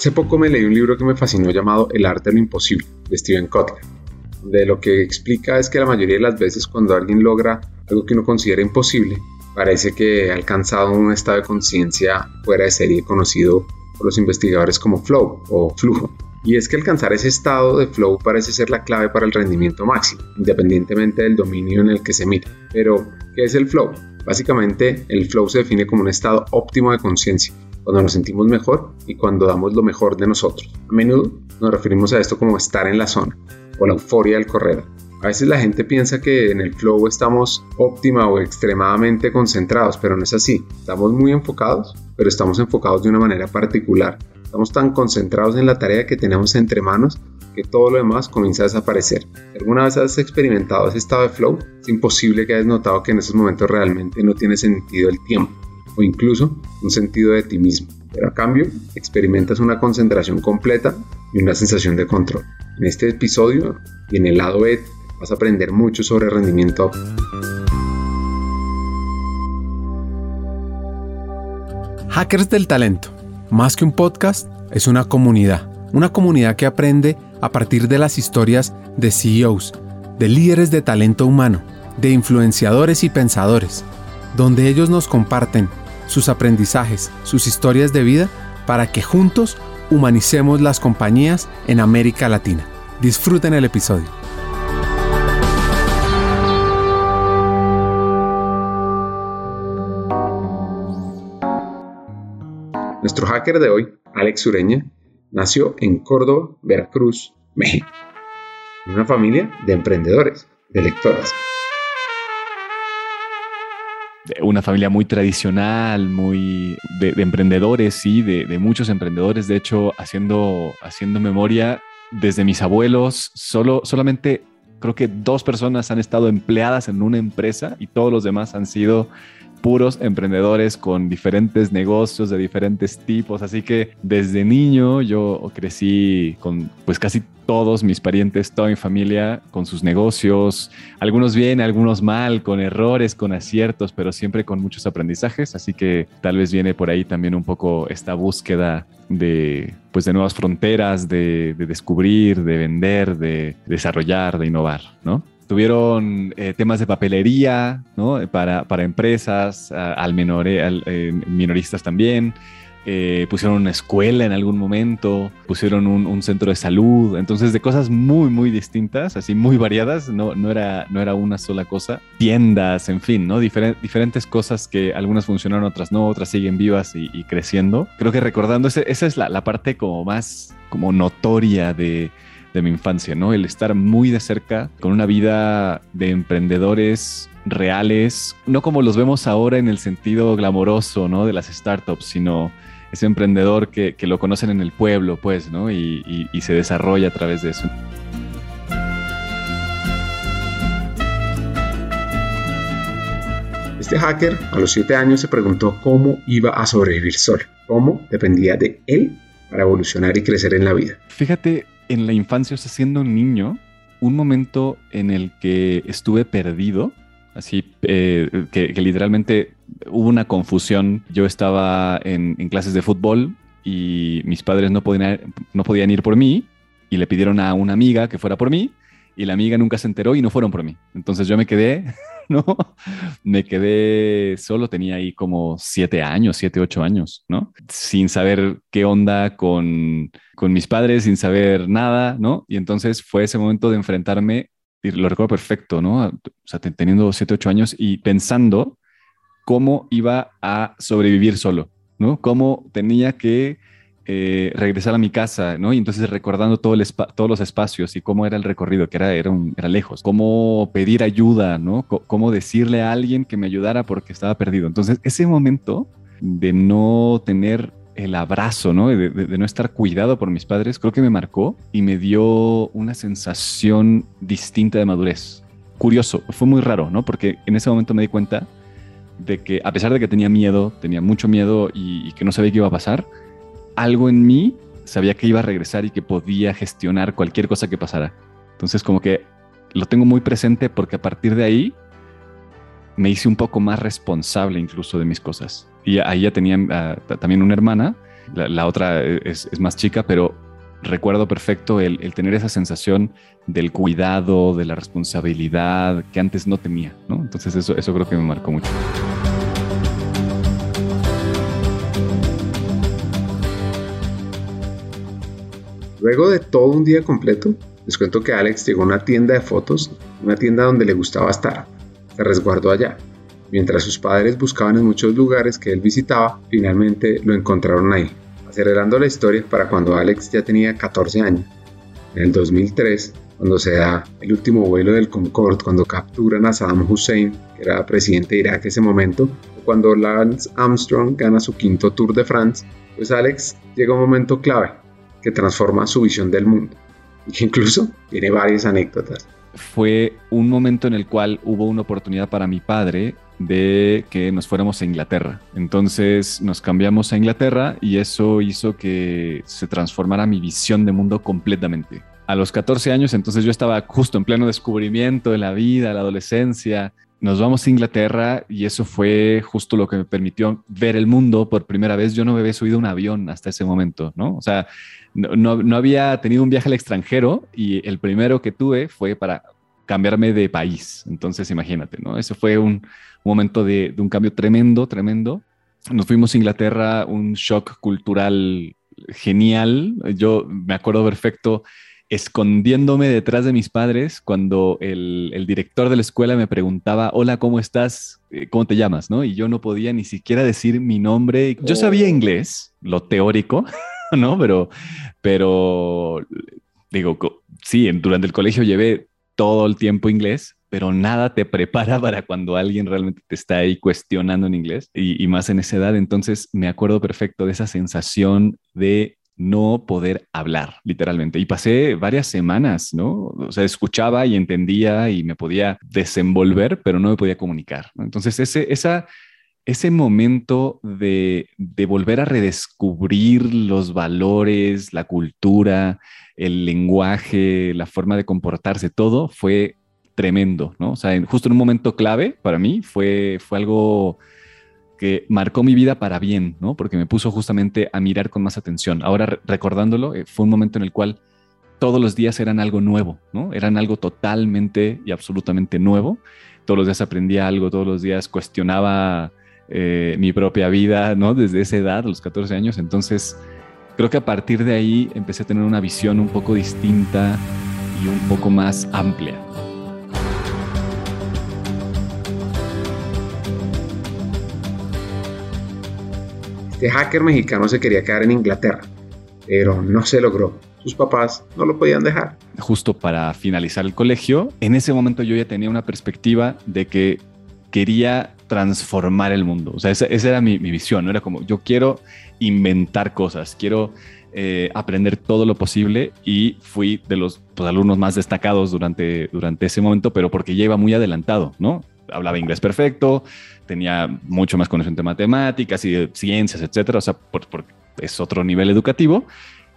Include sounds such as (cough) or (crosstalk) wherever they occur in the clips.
Hace poco me leí un libro que me fascinó llamado El arte de lo imposible, de Steven Kotler, donde lo que explica es que la mayoría de las veces cuando alguien logra algo que uno considera imposible, parece que ha alcanzado un estado de conciencia fuera de serie conocido por los investigadores como flow o flujo. Y es que alcanzar ese estado de flow parece ser la clave para el rendimiento máximo, independientemente del dominio en el que se mire. Pero, ¿qué es el flow? Básicamente, el flow se define como un estado óptimo de conciencia, cuando nos sentimos mejor y cuando damos lo mejor de nosotros. A menudo nos referimos a esto como estar en la zona o la euforia del correr. A veces la gente piensa que en el flow estamos óptima o extremadamente concentrados, pero no es así. Estamos muy enfocados, pero estamos enfocados de una manera particular. Estamos tan concentrados en la tarea que tenemos entre manos que todo lo demás comienza a desaparecer. ¿Alguna vez has experimentado ese estado de flow? Es imposible que hayas notado que en esos momentos realmente no tiene sentido el tiempo o incluso un sentido de ti mismo. Pero a cambio, experimentas una concentración completa y una sensación de control. En este episodio y en el lado B vas a aprender mucho sobre rendimiento. Hackers del Talento. Más que un podcast, es una comunidad. Una comunidad que aprende a partir de las historias de CEOs, de líderes de talento humano, de influenciadores y pensadores, donde ellos nos comparten sus aprendizajes, sus historias de vida, para que juntos humanicemos las compañías en América Latina. Disfruten el episodio. Nuestro hacker de hoy, Alex Ureña, nació en Córdoba, Veracruz, México, en una familia de emprendedores, de lectoras una familia muy tradicional, muy de, emprendedores, sí, de, muchos emprendedores. De hecho, haciendo, haciendo memoria, desde mis abuelos, solo, solamente creo que dos personas han estado empleadas en una empresa y todos los demás han sido puros emprendedores con diferentes negocios de diferentes tipos. Así que desde niño yo crecí con pues casi todos mis parientes, toda mi familia con sus negocios, algunos bien, algunos mal, con errores, con aciertos, pero siempre con muchos aprendizajes. Así que tal vez viene por ahí también un poco esta búsqueda de pues de nuevas fronteras, de, de descubrir, de vender, de desarrollar, de innovar, ¿no? tuvieron eh, temas de papelería ¿no? para, para empresas, al, menor, al eh, minoristas también. Eh, pusieron una escuela en algún momento, pusieron un, centro de salud, entonces de cosas muy, muy distintas, así muy variadas, no, no, era, no era una sola cosa, tiendas, en fin, ¿no? diferentes cosas que algunas funcionaron, otras no, otras siguen vivas y, creciendo. Creo que recordando, esa es la, la parte como más como notoria de, de mi infancia, ¿no? El estar muy de cerca con una vida de emprendedores reales, no como los vemos ahora en el sentido glamoroso, ¿no? De las startups, sino ese emprendedor que, lo conocen en el pueblo, pues, ¿no? Y, y se desarrolla a través de eso. Este hacker a los 7 años se preguntó cómo iba a sobrevivir solo, cómo dependía de él para evolucionar y crecer en la vida. Fíjate, en la infancia, o sea, siendo un niño, un momento en el que estuve perdido, así eh, que, literalmente hubo una confusión. Yo estaba en, clases de fútbol y mis padres no podían, no podían ir por mí y le pidieron a una amiga que fuera por mí y la amiga nunca se enteró y no fueron por mí. Entonces yo me quedé (laughs) ¿no? Me quedé solo, tenía ahí como siete años, siete, ocho años, ¿no? Sin saber qué onda con, con mis padres, sin saber nada, ¿no? Y entonces fue ese momento de enfrentarme, lo recuerdo perfecto, ¿no? O sea, teniendo siete, ocho años y pensando cómo iba a sobrevivir solo, ¿no? Cómo tenía que eh, regresar a mi casa, ¿no? Y entonces recordando todo el todos los espacios y cómo era el recorrido, que era, era, era lejos, cómo pedir ayuda, ¿no? cómo decirle a alguien que me ayudara porque estaba perdido. Entonces, ese momento de no tener el abrazo, ¿no? De, no estar cuidado por mis padres, creo que me marcó y me dio una sensación distinta de madurez. Curioso, fue muy raro, ¿no? Porque en ese momento me di cuenta de que a pesar de que tenía miedo, tenía mucho miedo y, y que no sabía qué iba a pasar, algo en mí sabía que iba a regresar y que podía gestionar cualquier cosa que pasara. Entonces como que lo tengo muy presente porque a partir de ahí me hice un poco más responsable incluso de mis cosas. Y ahí ya tenía ah, también una hermana la, otra es, más chica, pero recuerdo perfecto el, tener esa sensación del cuidado, de la responsabilidad que antes no tenía. Entonces eso, eso creo que me marcó mucho. Luego de todo un día completo, les cuento que Alex llegó a una tienda de fotos, una tienda donde le gustaba estar. Se resguardó allá. Mientras sus padres buscaban en muchos lugares que él visitaba, finalmente lo encontraron ahí. Acelerando la historia para cuando Alex ya tenía 14 años. En el 2003, cuando se da el último vuelo del Concorde, cuando capturan a Saddam Hussein, que era presidente de Irak en ese momento, o cuando Lance Armstrong gana su quinto Tour de France, pues Alex llega a un momento clave que transforma su visión del mundo y que incluso tiene varias anécdotas. Fue un momento en el cual hubo una oportunidad para mi padre de que nos fuéramos a Inglaterra. Entonces nos cambiamos a Inglaterra y eso hizo que se transformara mi visión de mundo completamente. A los 14 años, entonces yo estaba justo en pleno descubrimiento de la vida, la adolescencia, nos vamos a Inglaterra y eso fue justo lo que me permitió ver el mundo por primera vez. Yo no me había subido un avión hasta ese momento, ¿no? O sea, no, había tenido un viaje al extranjero y el primero que tuve fue para cambiarme de país. Entonces, imagínate, ¿no? Eso fue un, momento de, de, un cambio tremendo, tremendo. Nos fuimos a Inglaterra, un shock cultural genial. Yo me acuerdo perfecto escondiéndome detrás de mis padres cuando el, director de la escuela me preguntaba, hola, ¿cómo estás? Eh, ¿Cómo te llamas? ¿No? Y yo no podía ni siquiera decir mi nombre. Yo sabía oh. inglés, lo teórico, (laughs) ¿no? Pero, pero digo, sí, durante el colegio llevé todo el tiempo inglés, pero nada te prepara para cuando alguien realmente te está ahí cuestionando en inglés y, más en esa edad. Entonces me acuerdo perfecto de esa sensación de no poder hablar, literalmente. Y pasé varias semanas, ¿no? O sea, escuchaba y entendía y me podía desenvolver, pero no me podía comunicar. Entonces, ese, esa, ese momento de, volver a redescubrir los valores, la cultura, el lenguaje, la forma de comportarse, todo fue tremendo, ¿no? O sea, justo en un momento clave para mí fue, fue algo que marcó mi vida para bien, ¿no? Porque me puso justamente a mirar con más atención. Ahora recordándolo, eh, fue un momento en el cual todos los días eran algo nuevo, ¿no? Eran algo totalmente y absolutamente nuevo. Todos los días aprendía algo, todos los días cuestionaba eh, mi propia vida, ¿no? Desde esa edad, los 14 años. Entonces, creo que a partir de ahí empecé a tener una visión un poco distinta y un poco más amplia. Este hacker mexicano se quería quedar en Inglaterra, pero no se logró. Sus papás no lo podían dejar. Justo para finalizar el colegio, en ese momento yo ya tenía una perspectiva de que quería transformar el mundo. O sea, esa, era mi, visión. ¿no? Era como, yo quiero inventar cosas, quiero eh, aprender todo lo posible y fui de los pues, alumnos más destacados durante, durante ese momento, pero porque ya iba muy adelantado, ¿no? Hablaba inglés perfecto, tenía mucho más conocimiento de matemáticas y de ciencias, etcétera, o sea, porque es otro nivel educativo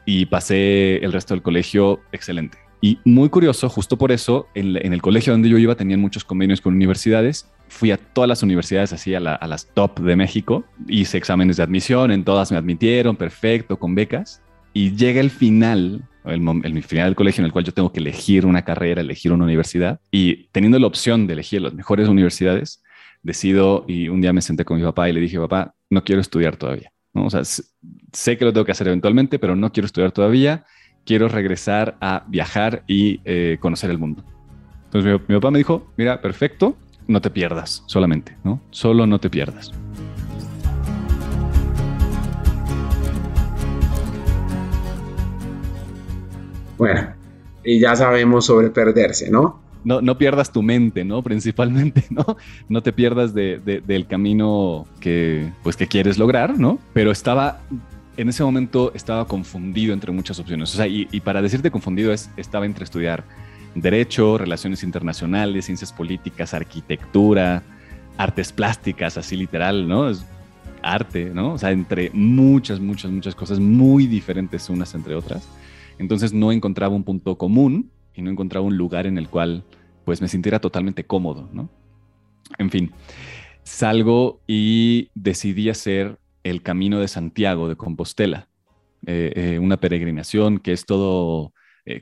y pasé el resto del colegio excelente. Y muy curioso, justo por eso, en, el colegio donde yo iba tenían muchos convenios con universidades. Fui a todas las universidades, así a, las top de México. Hice exámenes de admisión, en todas me admitieron, perfecto, con becas. Y llega el final, el, el, final del colegio en el cual yo tengo que elegir una carrera, elegir una universidad. Y teniendo la opción de elegir las mejores universidades, decido y un día me senté con mi papá y le dije, papá, no quiero estudiar todavía. ¿no? O sea, sé que lo tengo que hacer eventualmente, pero no quiero estudiar todavía. Quiero regresar a viajar y eh, conocer el mundo. Entonces mi, papá me dijo, mira, perfecto, no te pierdas solamente, ¿no? Solo no te pierdas. Bueno, y ya sabemos sobre perderse, ¿no? no, no pierdas tu mente, ¿no? Principalmente, (laughs) ¿no? No te pierdas del camino que, pues, que quieres lograr, ¿no? Pero estaba, en ese momento estaba confundido entre muchas opciones. O sea, y, para decirte confundido es, estaba entre estudiar Derecho, Relaciones Internacionales, Ciencias Políticas, Arquitectura, Artes Plásticas, así literal, ¿no? Es arte, ¿no? O sea, entre muchas, muchas, muchas cosas muy diferentes unas entre otras. Entonces no encontraba un punto común y no encontraba un lugar en el cual pues me sintiera totalmente cómodo, ¿no? En fin, salgo y decidí hacer el Camino de Santiago de Compostela, eh, una peregrinación que es todo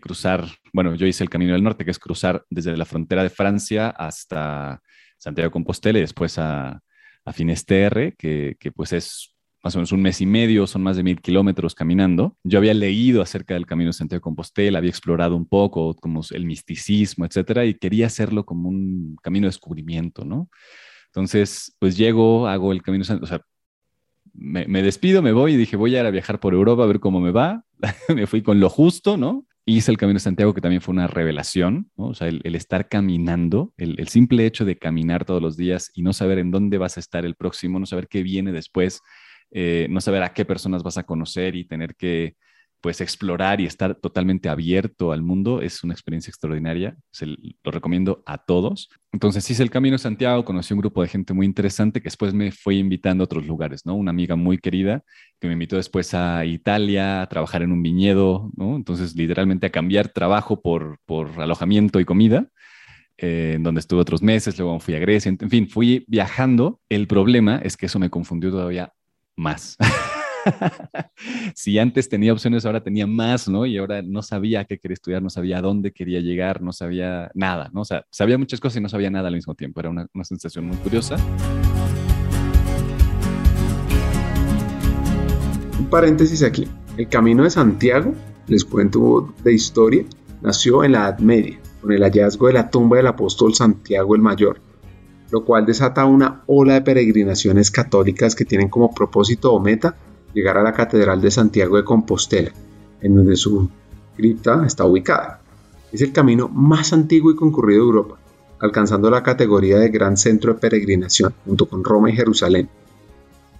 cruzar, bueno, yo hice el Camino del Norte, que es cruzar desde la frontera de Francia hasta Santiago de Compostela y después a, a Finisterre, que, que pues es más o menos un mes y medio, son más de mil kilómetros caminando. Yo había leído acerca del Camino de Santiago de Compostela, había explorado un poco como el misticismo, etcétera, y quería hacerlo como un camino de descubrimiento, ¿no? Entonces, pues llego, hago el Camino o sea, me, despido, me voy y dije, voy a a viajar por Europa a ver cómo me va. (laughs) me fui con lo justo, ¿no? Hice el Camino de Santiago, que también fue una revelación, ¿no? O sea, el, estar caminando, el, simple hecho de caminar todos los días y no saber en dónde vas a estar el próximo, no saber qué viene después, eh, no saber a qué personas vas a conocer y tener que pues explorar y estar totalmente abierto al mundo es una experiencia extraordinaria. Se lo recomiendo a todos. Entonces hice el Camino de Santiago, conocí un grupo de gente muy interesante que después me fue invitando a otros lugares, ¿no? Una amiga muy querida que me invitó después a Italia a trabajar en un viñedo, ¿no? Entonces literalmente a cambiar trabajo por, por alojamiento y comida. Eh, en donde estuve otros meses, luego fui a Grecia, en fin, fui viajando. El problema es que eso me confundió todavía más. (laughs) (laughs) si antes tenía opciones, ahora tenía más, ¿no? Y ahora no sabía qué quería estudiar, no sabía dónde quería llegar, no sabía nada, ¿no? O sea, sabía muchas cosas y no sabía nada al mismo tiempo. Era una, una sensación muy curiosa. Un paréntesis aquí. El Camino de Santiago, les cuento de historia, nació en la Edad Media, con el hallazgo de la tumba del apóstol Santiago el Mayor, lo cual desata una ola de peregrinaciones católicas que tienen como propósito o meta llegar a la Catedral de Santiago de Compostela, en donde su cripta está ubicada. Es el camino más antiguo y concurrido de Europa, alcanzando la categoría de gran centro de peregrinación, junto con Roma y Jerusalén,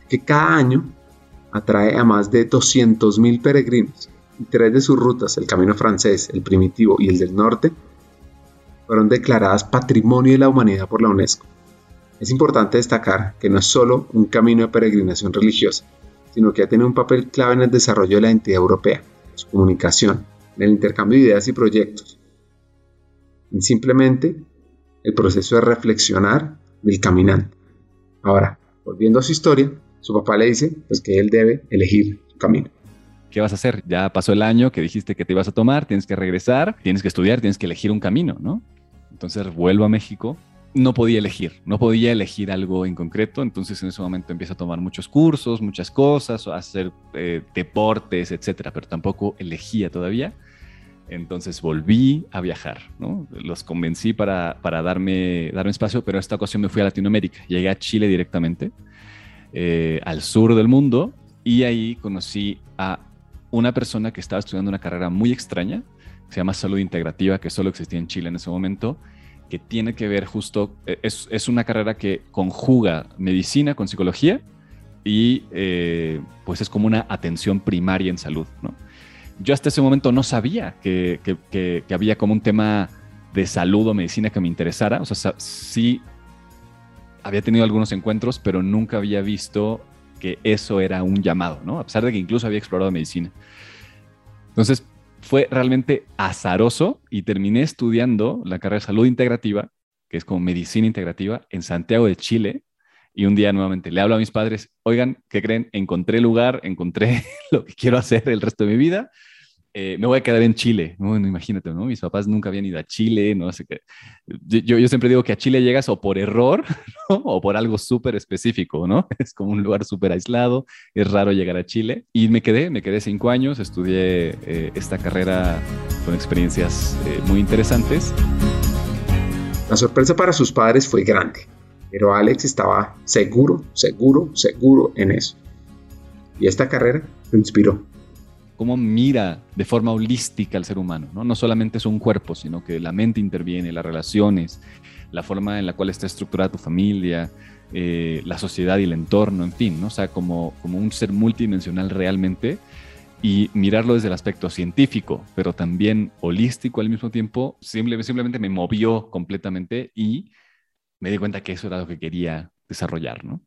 que cada año atrae a más de 200.000 peregrinos, y tres de sus rutas, el camino francés, el primitivo y el del norte, fueron declaradas Patrimonio de la Humanidad por la UNESCO. Es importante destacar que no es solo un camino de peregrinación religiosa, sino que ha tenido un papel clave en el desarrollo de la entidad europea, su comunicación, en el intercambio de ideas y proyectos, simplemente el proceso de reflexionar del caminante. Ahora, volviendo a su historia, su papá le dice pues, que él debe elegir su camino. ¿Qué vas a hacer? Ya pasó el año que dijiste que te ibas a tomar, tienes que regresar, tienes que estudiar, tienes que elegir un camino, ¿no? Entonces vuelvo a México no podía elegir, no podía elegir algo en concreto, entonces en ese momento empiezo a tomar muchos cursos, muchas cosas, a hacer eh, deportes, etcétera, pero tampoco elegía todavía. Entonces volví a viajar, ¿no? Los convencí para, darme, darme espacio, pero esta ocasión me fui a Latinoamérica. Llegué a Chile directamente, eh, al sur del mundo, y ahí conocí a una persona que estaba estudiando una carrera muy extraña, se llama salud integrativa, que solo existía en Chile en ese momento, que tiene que ver justo, eh, es, una carrera que conjuga medicina con psicología y eh, pues es como una atención primaria en salud, ¿no? Yo hasta ese momento no sabía que, había como un tema de salud o medicina que me interesara, o sea, sí había tenido algunos encuentros, pero nunca había visto que eso era un llamado, ¿no? A pesar de que incluso había explorado medicina. Entonces, fue realmente azaroso y terminé estudiando la carrera de salud integrativa, que es como medicina integrativa, en Santiago de Chile. Y un día nuevamente le hablo a mis padres, oigan, ¿qué creen? Encontré lugar, encontré (laughs) lo que quiero hacer el resto de mi vida eh, me voy a quedar en Chile. Bueno, imagínate, ¿no? Mis papás nunca habían ido a Chile, no sé qué. Yo, siempre digo que a Chile llegas o por error (laughs) o por algo súper específico, ¿no? (laughs) Es como un lugar súper aislado, es raro llegar a Chile. Y me quedé, me quedé cinco años, estudié eh, esta carrera con experiencias eh, muy interesantes. La sorpresa para sus padres fue grande, pero Alex estaba seguro, seguro, seguro en eso. Y esta carrera lo inspiró cómo mira de forma holística al ser humano. ¿no? no solamente es un cuerpo, sino que la mente interviene, las relaciones, la forma en la cual está estructurada tu familia, eh, la sociedad y el entorno, en fin, ¿no? o sea, como, como un ser multidimensional realmente y mirarlo desde el aspecto científico, pero también holístico al mismo tiempo, simplemente, simplemente me movió completamente y me di cuenta que eso era lo que quería desarrollar, ¿no?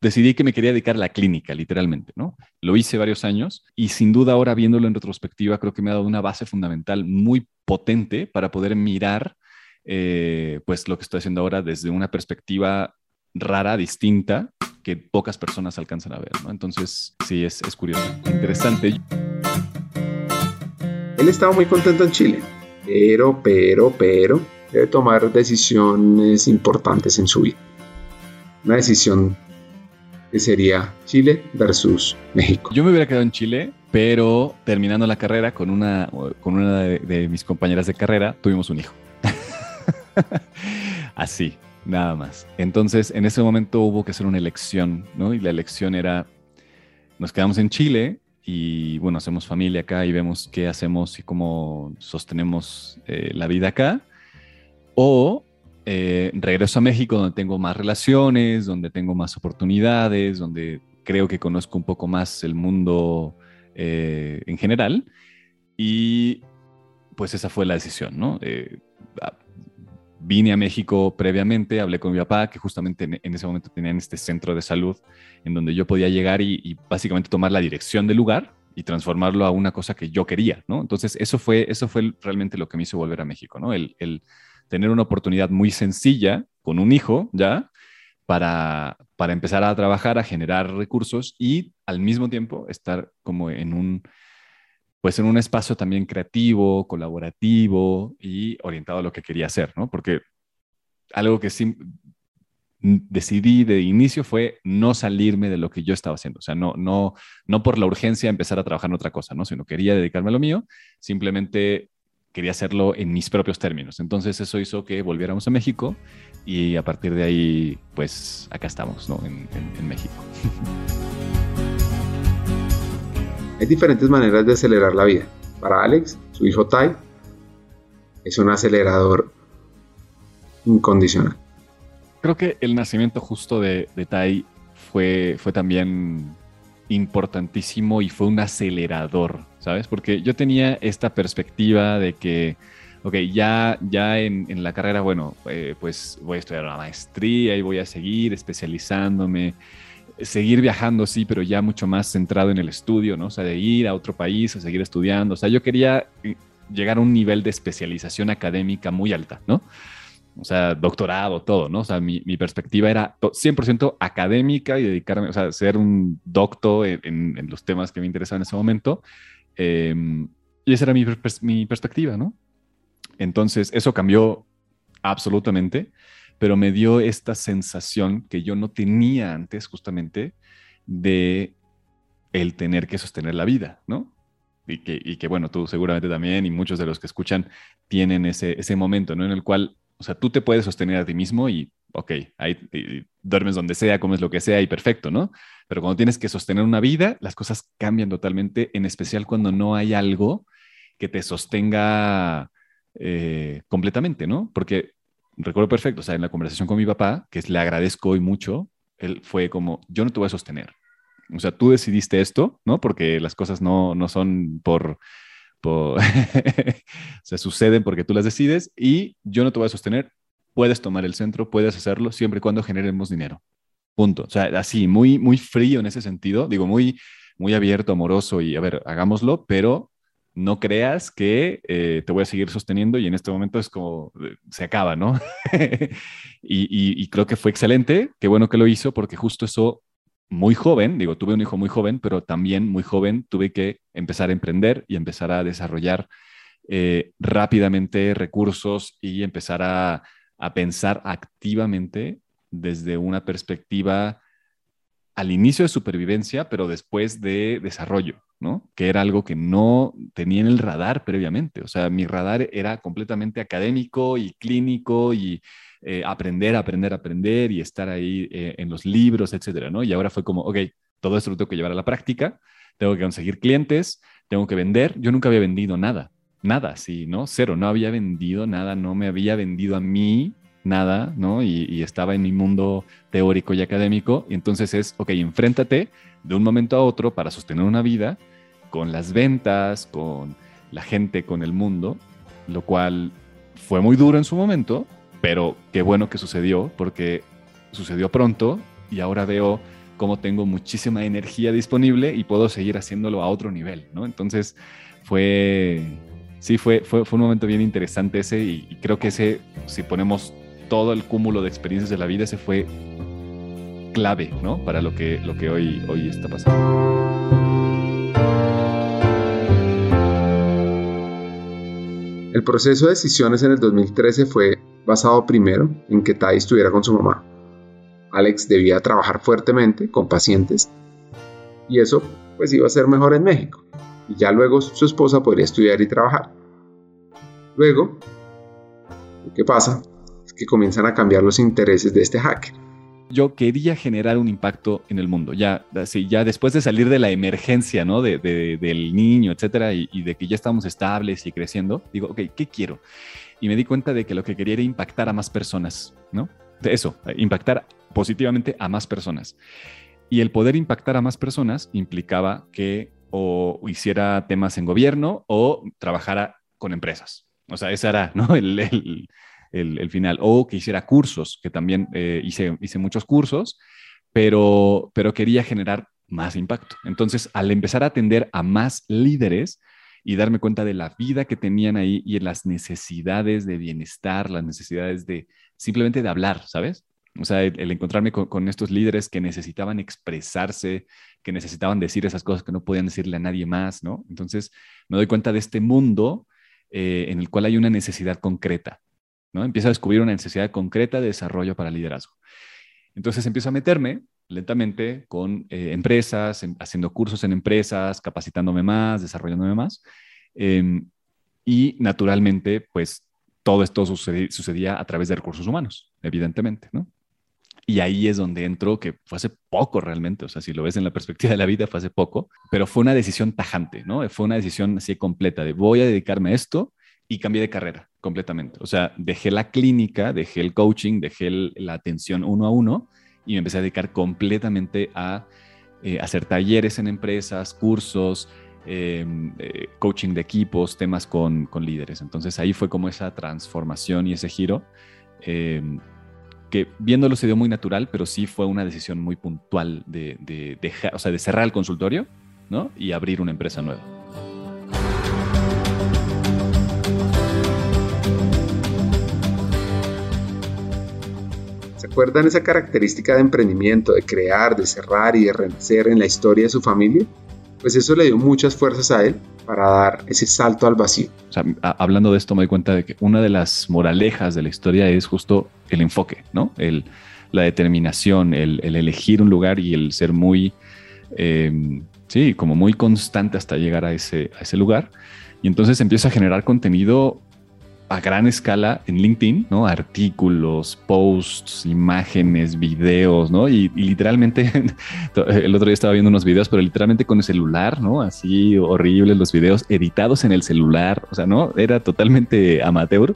Decidí que me quería dedicar a la clínica, literalmente, ¿no? Lo hice varios años y sin duda ahora viéndolo en retrospectiva creo que me ha dado una base fundamental muy potente para poder mirar eh, pues lo que estoy haciendo ahora desde una perspectiva rara, distinta, que pocas personas alcanzan a ver, ¿no? Entonces, sí, es, es curioso, interesante. Él estaba muy contento en Chile, pero, pero, pero, debe tomar decisiones importantes en su vida. Una decisión que sería Chile versus México. Yo me hubiera quedado en Chile, pero terminando la carrera con una, con una de, mis compañeras de carrera, tuvimos un hijo. (laughs) Así, nada más. Entonces, en ese momento hubo que hacer una elección, ¿no? Y la elección era, nos quedamos en Chile y, bueno, hacemos familia acá y vemos qué hacemos y cómo sostenemos eh, la vida acá. O eh, regreso a México donde tengo más relaciones, donde tengo más oportunidades, donde creo que conozco un poco más el mundo eh, en general. Y pues esa fue la decisión, ¿no? Eh, vine a México previamente, hablé con mi papá, que justamente en, ese momento tenían este centro de salud en donde yo podía llegar y, básicamente tomar la dirección del lugar y transformarlo a una cosa que yo quería, ¿no? Entonces, eso fue, eso fue realmente lo que me hizo volver a México, ¿no? El tener una oportunidad muy sencilla con un hijo, ¿ya? para, para empezar a trabajar, a generar recursos y al mismo tiempo estar como en un, pues en un espacio también creativo, colaborativo y orientado a lo que quería hacer, ¿no? Porque algo que sí decidí de inicio fue no salirme de lo que yo estaba haciendo, o sea, no, no, no por la urgencia empezar a trabajar en otra cosa, ¿no? Sino quería dedicarme a lo mío, simplemente quería hacerlo en mis propios términos. Entonces eso hizo que volviéramos a México y a partir de ahí, pues acá estamos, ¿no? En, México. (laughs) Hay diferentes maneras de acelerar la vida. Para Alex, su hijo Tai, es un acelerador incondicional. Creo que el nacimiento justo de, de Tai fue, fue también importantísimo y fue un acelerador, ¿sabes? Porque yo tenía esta perspectiva de que, ok, ya, ya en, la carrera, bueno, eh, pues voy a estudiar la maestría y voy a seguir especializándome, seguir viajando, sí, pero ya mucho más centrado en el estudio, ¿no? O sea, de ir a otro país, a seguir estudiando, o sea, yo quería eh, llegar a un nivel de especialización académica muy alta, ¿no? O sea, doctorado, todo, ¿no? O sea, mi, perspectiva era 100% académica y dedicarme, o sea, ser un doctor en, los temas que me interesaban en ese momento. Em, y esa era mi, mi perspectiva, ¿no? Entonces, eso cambió absolutamente, pero me dio esta sensación que yo no tenía antes, justamente, de el tener que sostener la vida, ¿no? Y que, y que, bueno, tú seguramente también y muchos de los que escuchan tienen ese, ese momento, ¿no? En el cual o sea, tú te puedes sostener a ti mismo y, ok, ahí duermes donde sea, comes lo que sea y perfecto, ¿no? Pero cuando tienes que sostener una vida, las cosas cambian totalmente, en especial cuando no hay algo que te sostenga eh, completamente, ¿no? Porque recuerdo perfecto, o sea, en la conversación con mi papá, que le agradezco hoy mucho, él fue como, yo no te voy a sostener. O sea, tú decidiste esto, ¿no? Porque las cosas no, no son por (laughs) se suceden porque tú las decides y yo no te voy a sostener. Puedes tomar el centro, puedes hacerlo siempre y cuando generemos dinero. Punto. O sea, así, muy, muy frío en ese sentido. Digo, muy, muy abierto, amoroso y a ver, hagámoslo, pero no creas que eh, te voy a seguir sosteniendo y en este momento es como eh, se acaba, ¿no? (laughs) y, y, creo que fue excelente, qué bueno que lo hizo porque justo eso muy joven, digo, tuve un hijo muy joven, pero también muy joven tuve que empezar a emprender y empezar a desarrollar eh, rápidamente recursos y empezar a, pensar activamente desde una perspectiva al inicio de supervivencia, pero después de desarrollo, ¿no? Que era algo que no tenía en el radar previamente. O sea, mi radar era completamente académico y clínico y eh, aprender, aprender, aprender y estar ahí eh, en los libros, etcétera, ¿no? Y ahora fue como, ok, todo esto lo tengo que llevar a la práctica, tengo que conseguir clientes, tengo que vender. Yo nunca había vendido nada, nada, sí, ¿no? Cero, no había vendido nada, no me había vendido a mí nada, ¿no? Y, estaba en mi mundo teórico y académico. Y entonces es, ok, enfréntate de un momento a otro para sostener una vida con las ventas, con la gente, con el mundo, lo cual fue muy duro en su momento, pero qué bueno que sucedió porque sucedió pronto y ahora veo cómo tengo muchísima energía disponible y puedo seguir haciéndolo a otro nivel, ¿no? Entonces fue, sí, fue, fue, fue un momento bien interesante ese y, creo que ese, si ponemos todo el cúmulo de experiencias de la vida, ese fue clave, ¿no? Para lo que, lo que hoy, hoy está pasando. El proceso de decisiones en el 2013 fue basado primero en que Tai estuviera con su mamá. Alex debía trabajar fuertemente con pacientes y eso pues iba a ser mejor en México y ya luego su esposa podría estudiar y trabajar. Luego, que pasa que comienzan a cambiar los intereses de este hacker. Yo quería generar un impacto en el mundo, ya, ya después de salir de la emergencia, ¿no? De, del niño, etcétera, y, y, de que ya estamos estables y creciendo, digo, ok, ¿qué quiero? Y me di cuenta de que lo que quería era impactar a más personas, ¿no? De eso, impactar positivamente a más personas. Y el poder impactar a más personas implicaba que o hiciera temas en gobierno o trabajara con empresas. O sea, ese era ¿no? (laughs) el, el, final. O que hiciera cursos, que también eh, hice, hice muchos cursos, pero, pero quería generar más impacto. Entonces, al empezar a atender a más líderes y darme cuenta de la vida que tenían ahí y las necesidades de bienestar, las necesidades de simplemente de hablar, ¿sabes? O sea, el, encontrarme con, estos líderes que necesitaban expresarse, que necesitaban decir esas cosas que no podían decirle a nadie más, ¿no? Entonces me doy cuenta de este mundo eh, en el cual hay una necesidad concreta, ¿no? Empiezo a descubrir una necesidad concreta de desarrollo para liderazgo. Entonces empiezo a meterme lentamente con eh, empresas, haciendo cursos en empresas, capacitándome más, desarrollándome más. Em, y naturalmente, pues todo esto sucedía a través de recursos humanos, evidentemente, ¿no? Y ahí es donde entró, que fue hace poco realmente, o sea, si lo ves en la perspectiva de la vida, fue hace poco, pero fue una decisión tajante, ¿no? Fue una decisión así completa de voy a dedicarme a esto y cambié de carrera completamente. O sea, dejé la clínica, dejé el coaching, dejé la atención uno a uno y me empecé a dedicar completamente a eh, hacer talleres en empresas, cursos, em, eh, coaching de equipos, temas con, con, líderes. Entonces ahí fue como esa transformación y ese giro em, que viéndolo se dio muy natural, pero sí fue una decisión muy puntual de, o sea, de cerrar el consultorio ¿no? y abrir una empresa nueva. ¿Se acuerdan esa característica de emprendimiento, de crear, de cerrar y de renacer en la historia de su familia? Pues eso le dio muchas fuerzas a él para dar ese salto al vacío. Hablando de esto me doy cuenta de que una de las moralejas de la historia es justo el enfoque, ¿no? El, la determinación, el, elegir un lugar y el ser muy, em, sí, como muy constante hasta llegar a ese lugar. Y entonces empieza a generar contenido a gran escala en LinkedIn, ¿no? Artículos, posts, imágenes, videos, ¿no? Y, literalmente, (laughs) el otro día estaba viendo unos videos, pero literalmente con el celular, ¿no? Así horribles los videos, editados en el celular, o sea, ¿no? Era totalmente amateur,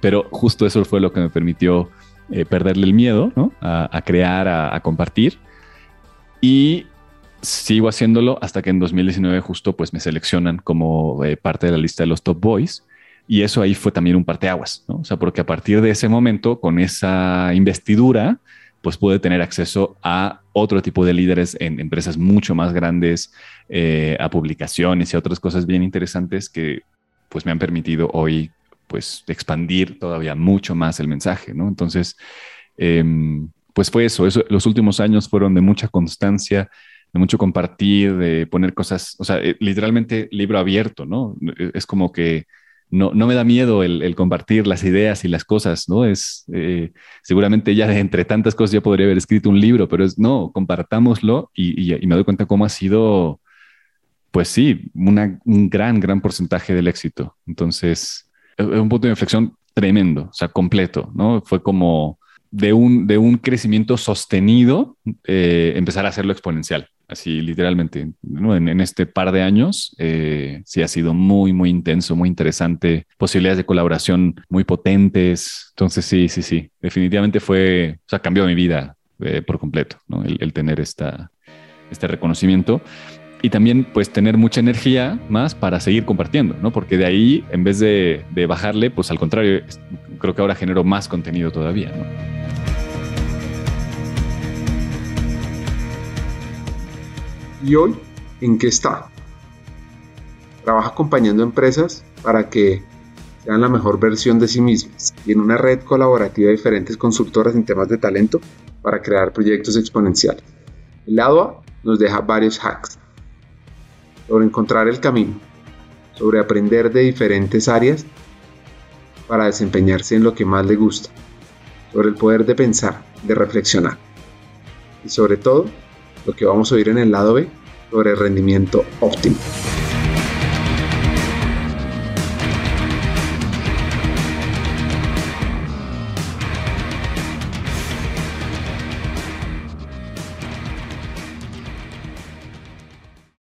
pero justo eso fue lo que me permitió eh, perderle el miedo, ¿no? A, crear, a, compartir. Y sigo haciéndolo hasta que en 2019 justo pues me seleccionan como eh, parte de la lista de los top boys y eso ahí fue también un parteaguas, ¿no? O sea, porque a partir de ese momento, con esa investidura, pues pude tener acceso a otro tipo de líderes en empresas mucho más grandes, eh, a publicaciones y a otras cosas bien interesantes que pues me han permitido hoy pues expandir todavía mucho más el mensaje, ¿no? Entonces, em, pues fue eso, eso, los últimos años fueron de mucha constancia, de mucho compartir, de poner cosas, o sea, eh, literalmente libro abierto, ¿no? Es como que no, no me da miedo el, compartir las ideas y las cosas, ¿no? Es eh, seguramente ya entre tantas cosas yo podría haber escrito un libro, pero es no, compartámoslo y, me doy cuenta cómo ha sido, pues sí, un gran, gran porcentaje del éxito. Entonces, es un punto de inflexión tremendo, o sea, completo, ¿no? Fue como de un, de un crecimiento sostenido, eh, empezar a hacerlo exponencial así literalmente, en, este par de años, eh, sí ha sido muy, muy intenso, muy interesante, posibilidades de colaboración muy potentes. Entonces, sí, sí, sí, definitivamente fue, o sea, cambió mi vida eh, por completo, ¿no? el, tener esta, este reconocimiento. Y también, pues, tener mucha energía más para seguir compartiendo, ¿no? Porque de ahí, en vez de, de bajarle, pues al contrario, creo que ahora genero más contenido todavía, ¿no? ¿Y hoy en qué está? Trabaja acompañando empresas para que sean la mejor versión de sí mismas y en una red colaborativa de diferentes consultoras en temas de talento para crear proyectos exponenciales. El lado nos deja varios hacks sobre encontrar el camino, sobre aprender de diferentes áreas para desempeñarse en lo que más le gusta, sobre el poder de pensar, de reflexionar y sobre todo lo que vamos a oír en el lado B sobre rendimiento óptimo.